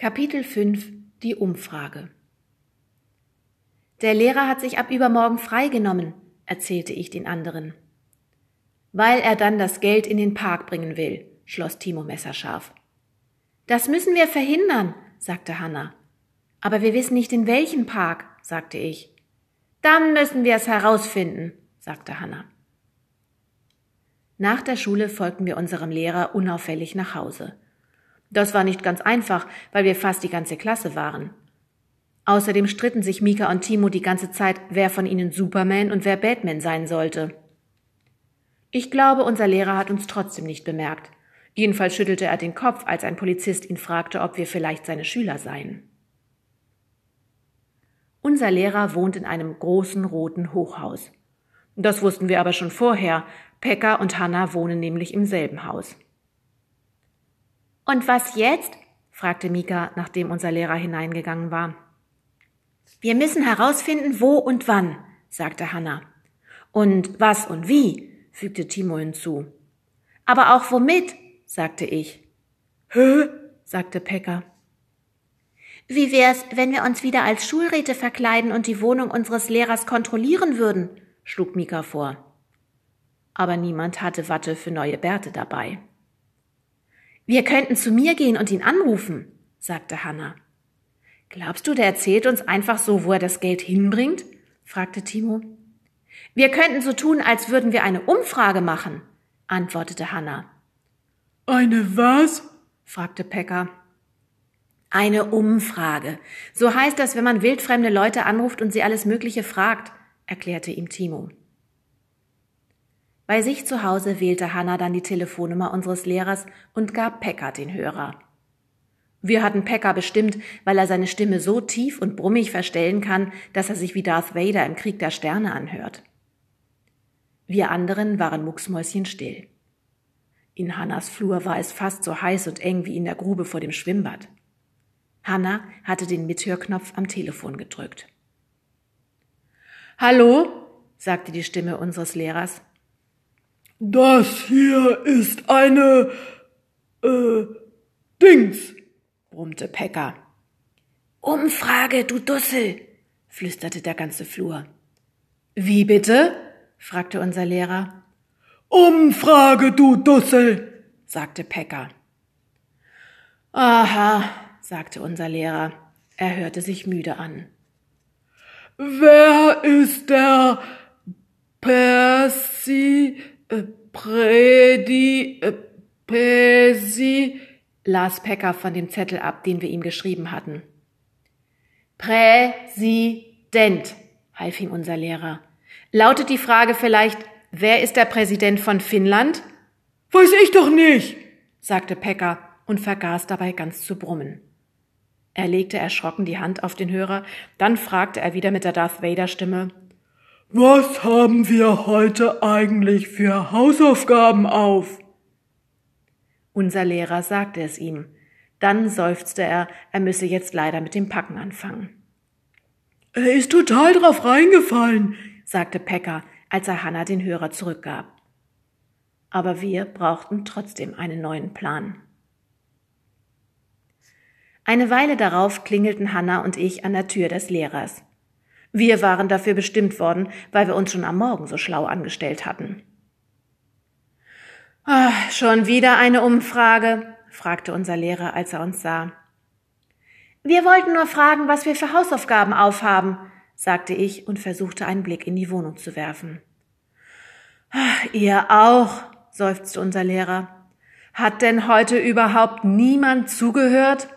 Kapitel 5 Die Umfrage Der Lehrer hat sich ab übermorgen freigenommen, erzählte ich den anderen. Weil er dann das Geld in den Park bringen will, schloss Timo messerscharf. Das müssen wir verhindern, sagte Hanna. Aber wir wissen nicht in welchen Park, sagte ich. Dann müssen wir es herausfinden, sagte Hanna. Nach der Schule folgten wir unserem Lehrer unauffällig nach Hause. Das war nicht ganz einfach, weil wir fast die ganze Klasse waren. Außerdem stritten sich Mika und Timo die ganze Zeit, wer von ihnen Superman und wer Batman sein sollte. Ich glaube, unser Lehrer hat uns trotzdem nicht bemerkt. Jedenfalls schüttelte er den Kopf, als ein Polizist ihn fragte, ob wir vielleicht seine Schüler seien. Unser Lehrer wohnt in einem großen roten Hochhaus. Das wussten wir aber schon vorher. Pekka und Hanna wohnen nämlich im selben Haus. Und was jetzt? fragte Mika, nachdem unser Lehrer hineingegangen war. Wir müssen herausfinden, wo und wann, sagte Hanna. Und was und wie, fügte Timo hinzu. Aber auch womit, sagte ich. Hä? sagte Pekka. Wie wär's, wenn wir uns wieder als Schulräte verkleiden und die Wohnung unseres Lehrers kontrollieren würden? schlug Mika vor. Aber niemand hatte Watte für neue Bärte dabei. Wir könnten zu mir gehen und ihn anrufen, sagte Hanna. Glaubst du, der erzählt uns einfach so, wo er das Geld hinbringt? fragte Timo. Wir könnten so tun, als würden wir eine Umfrage machen, antwortete Hanna. Eine was? fragte Pekka. Eine Umfrage. So heißt das, wenn man wildfremde Leute anruft und sie alles Mögliche fragt, erklärte ihm Timo. Bei sich zu Hause wählte Hanna dann die Telefonnummer unseres Lehrers und gab Pekka den Hörer. Wir hatten Pekka bestimmt, weil er seine Stimme so tief und brummig verstellen kann, dass er sich wie Darth Vader im Krieg der Sterne anhört. Wir anderen waren mucksmäuschenstill. In Hannas Flur war es fast so heiß und eng wie in der Grube vor dem Schwimmbad. Hanna hatte den Mithörknopf am Telefon gedrückt. Hallo? sagte die Stimme unseres Lehrers. Das hier ist eine äh, Dings, brummte Pekka. Umfrage, du Dussel, flüsterte der ganze Flur. Wie bitte? fragte unser Lehrer. Umfrage, du Dussel, sagte Pekka. Aha, sagte unser Lehrer. Er hörte sich müde an. Wer ist der Persi, Predi, äh, Pesi, las Pecker von dem Zettel ab, den wir ihm geschrieben hatten. Präsident, half ihm unser Lehrer. Lautet die Frage vielleicht, wer ist der Präsident von Finnland? Weiß ich doch nicht, sagte Pecker und vergaß dabei ganz zu brummen. Er legte erschrocken die Hand auf den Hörer, dann fragte er wieder mit der Darth Vader Stimme Was haben wir heute eigentlich für Hausaufgaben auf? Unser Lehrer sagte es ihm. Dann seufzte er, er müsse jetzt leider mit dem Packen anfangen. Er ist total drauf reingefallen, sagte Pekka, als er Hannah den Hörer zurückgab. Aber wir brauchten trotzdem einen neuen Plan. Eine Weile darauf klingelten Hanna und ich an der Tür des Lehrers. Wir waren dafür bestimmt worden, weil wir uns schon am Morgen so schlau angestellt hatten. Ach, schon wieder eine Umfrage? fragte unser Lehrer, als er uns sah. Wir wollten nur fragen, was wir für Hausaufgaben aufhaben, sagte ich und versuchte einen Blick in die Wohnung zu werfen. Ach, ihr auch, seufzte unser Lehrer. Hat denn heute überhaupt niemand zugehört?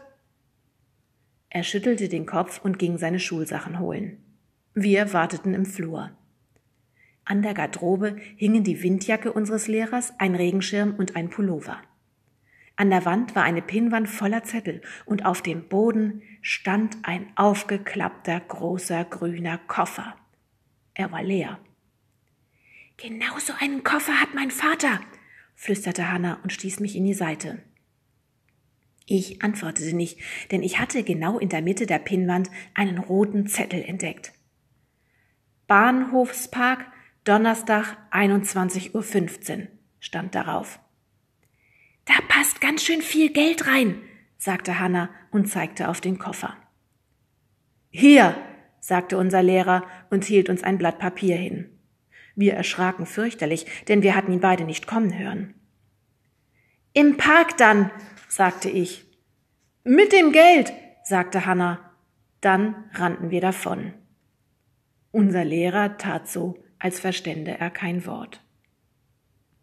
Er schüttelte den Kopf und ging seine Schulsachen holen. Wir warteten im Flur. An der Garderobe hingen die Windjacke unseres Lehrers, ein Regenschirm und ein Pullover. An der Wand war eine Pinnwand voller Zettel und auf dem Boden stand ein aufgeklappter großer grüner Koffer. Er war leer. Genau so einen Koffer hat mein Vater, flüsterte Hanna und stieß mich in die Seite. Ich antwortete nicht, denn ich hatte genau in der Mitte der Pinnwand einen roten Zettel entdeckt. Bahnhofspark, Donnerstag, 21.15 Uhr stand darauf. Da passt ganz schön viel Geld rein, sagte Hanna und zeigte auf den Koffer. Hier, sagte unser Lehrer und hielt uns ein Blatt Papier hin. Wir erschraken fürchterlich, denn wir hatten ihn beide nicht kommen hören. Im Park dann, sagte ich. Mit dem Geld, sagte Hanna. Dann rannten wir davon. Unser Lehrer tat so, als verstände er kein Wort.